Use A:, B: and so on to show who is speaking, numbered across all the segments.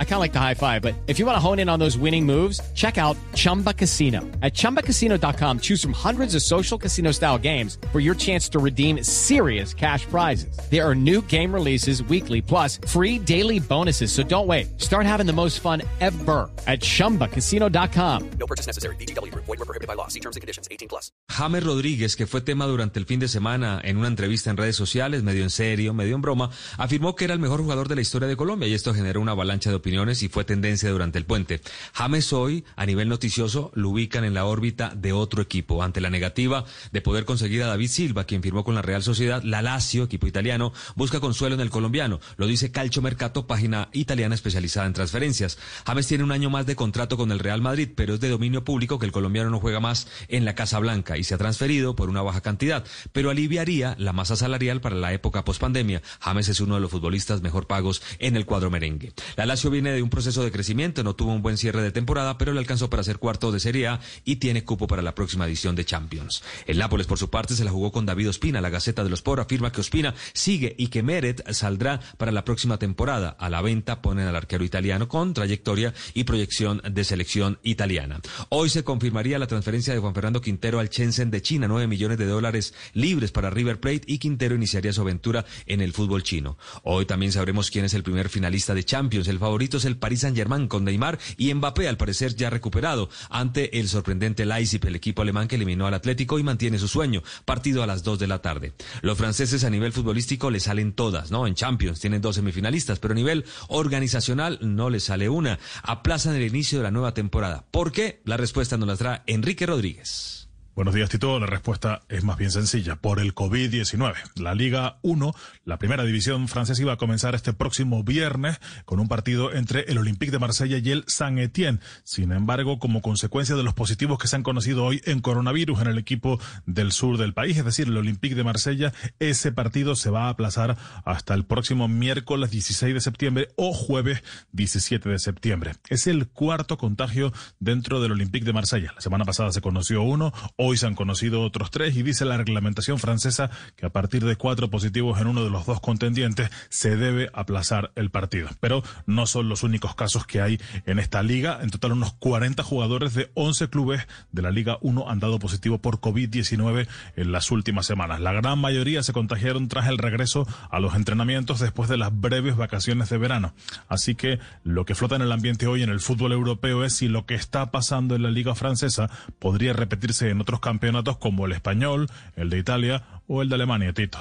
A: I kind of like the high five, but if you want to hone in on those winning moves, check out Chumba Casino. At ChumbaCasino.com, choose from hundreds of social casino style games for your chance to redeem serious cash prizes. There are new game releases weekly, plus free daily bonuses. So don't wait. Start having the most fun ever at ChumbaCasino.com.
B: No purchase necessary. BGW. Void were prohibited by law. See terms and conditions. 18 plus.
C: James Rodríguez, que fue tema durante el fin de semana en una entrevista en redes sociales, medio en serio, medio en broma, afirmó que era el mejor jugador de la historia de Colombia y esto generó una avalancha de opiniones y fue tendencia durante el puente. James hoy, a nivel noticioso, lo ubican en la órbita de otro equipo. Ante la negativa de poder conseguir a David Silva, quien firmó con la Real Sociedad, la Lazio, equipo italiano, busca consuelo en el colombiano. Lo dice Calcio Mercato, página italiana especializada en transferencias. James tiene un año más de contrato con el Real Madrid, pero es de dominio público que el colombiano no juega más en la Casa Blanca y se ha transferido por una baja cantidad, pero aliviaría la masa salarial para la época pospandemia. James es uno de los futbolistas mejor pagos en el cuadro merengue. La Lazio viene de un proceso de crecimiento, no tuvo un buen cierre de temporada, pero le alcanzó para ser cuarto de Serie A y tiene cupo para la próxima edición de Champions. El Nápoles, por su parte, se la jugó con David Ospina. La Gaceta de los Por afirma que Ospina sigue y que Meret saldrá para la próxima temporada. A la venta ponen al arquero italiano con trayectoria y proyección de selección italiana. Hoy se confirmaría la transferencia de Juan Fernando Quintero al Shenzhen de China, 9 millones de dólares libres para River Plate y Quintero iniciaría su aventura en el fútbol chino. Hoy también sabremos quién es el primer finalista de Champions. El favorito es el Paris Saint-Germain con Neymar y Mbappé, al parecer ya recuperado, ante el sorprendente Leipzig, el equipo alemán que eliminó al Atlético y mantiene su sueño. Partido a las 2 de la tarde. Los franceses a nivel futbolístico le salen todas, ¿no? En Champions tienen dos semifinalistas, pero a nivel organizacional no les sale una. Aplazan el inicio de la nueva temporada. ¿Por qué? La respuesta nos la trae Enrique Rodríguez.
D: Buenos días, Tito. La respuesta es más bien sencilla. Por el COVID-19. La Liga 1, la primera división francesa, iba a comenzar este próximo viernes con un partido entre el Olympique de Marsella y el Saint-Étienne. Sin embargo, como consecuencia de los positivos que se han conocido hoy en coronavirus en el equipo del sur del país, es decir, el Olympique de Marsella, ese partido se va a aplazar hasta el próximo miércoles 16 de septiembre o jueves 17 de septiembre. Es el cuarto contagio dentro del Olympique de Marsella. La semana pasada se conoció uno. Se han conocido otros tres y dice la reglamentación francesa que a partir de cuatro positivos en uno de los dos contendientes se debe aplazar el partido. Pero no son los únicos casos que hay en esta liga. En total unos 40 jugadores de 11 clubes de la Liga 1 han dado positivo por COVID-19 en las últimas semanas. La gran mayoría se contagiaron tras el regreso a los entrenamientos después de las breves vacaciones de verano. Así que lo que flota en el ambiente hoy en el fútbol europeo es si lo que está pasando en la liga francesa podría repetirse en otros campeonatos como el español, el de Italia o el de Alemania, Tito.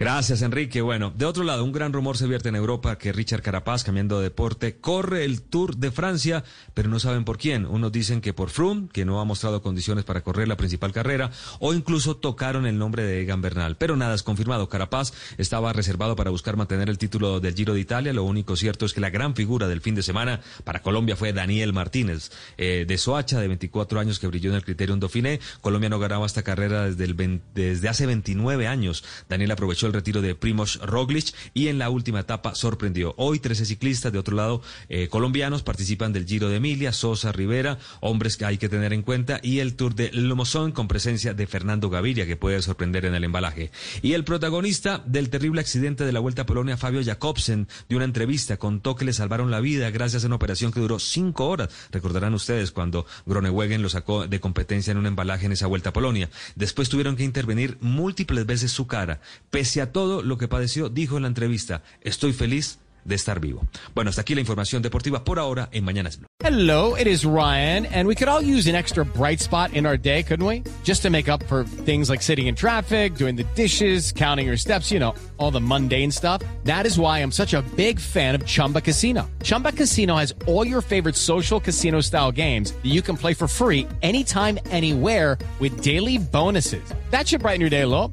C: Gracias, Enrique. Bueno, de otro lado, un gran rumor se vierte en Europa que Richard Carapaz, cambiando de deporte, corre el Tour de Francia, pero no saben por quién. Unos dicen que por Froome, que no ha mostrado condiciones para correr la principal carrera, o incluso tocaron el nombre de Egan Bernal. Pero nada es confirmado. Carapaz estaba reservado para buscar mantener el título del Giro de Italia. Lo único cierto es que la gran figura del fin de semana para Colombia fue Daniel Martínez, eh, de Soacha, de 24 años, que brilló en el Criterium Dauphiné. Colombia no ganaba esta carrera desde, el desde hace 29 años. Daniel aprovechó el retiro de Primoz Roglic y en la última etapa sorprendió. Hoy 13 ciclistas de otro lado eh, colombianos participan del Giro de Emilia, Sosa, Rivera, hombres que hay que tener en cuenta y el Tour de Lomozón con presencia de Fernando Gaviria que puede sorprender en el embalaje. Y el protagonista del terrible accidente de la Vuelta a Polonia, Fabio Jacobsen, de una entrevista contó que le salvaron la vida gracias a una operación que duró cinco horas. Recordarán ustedes cuando Gronewegen lo sacó de competencia en un embalaje en esa Vuelta a Polonia. Después tuvieron que intervenir múltiples veces su cara. A todo, lo que padeció, dijo en la entrevista, estoy feliz de estar vivo. Bueno, hasta aquí la información deportiva por ahora en Mañanas Blue.
A: Hello, it is Ryan, and we could all use an extra bright spot in our day, couldn't we? Just to make up for things like sitting in traffic, doing the dishes, counting your steps, you know, all the mundane stuff. That is why I'm such a big fan of Chumba Casino. Chumba Casino has all your favorite social casino style games that you can play for free anytime, anywhere with daily bonuses. That should brighten your day a little.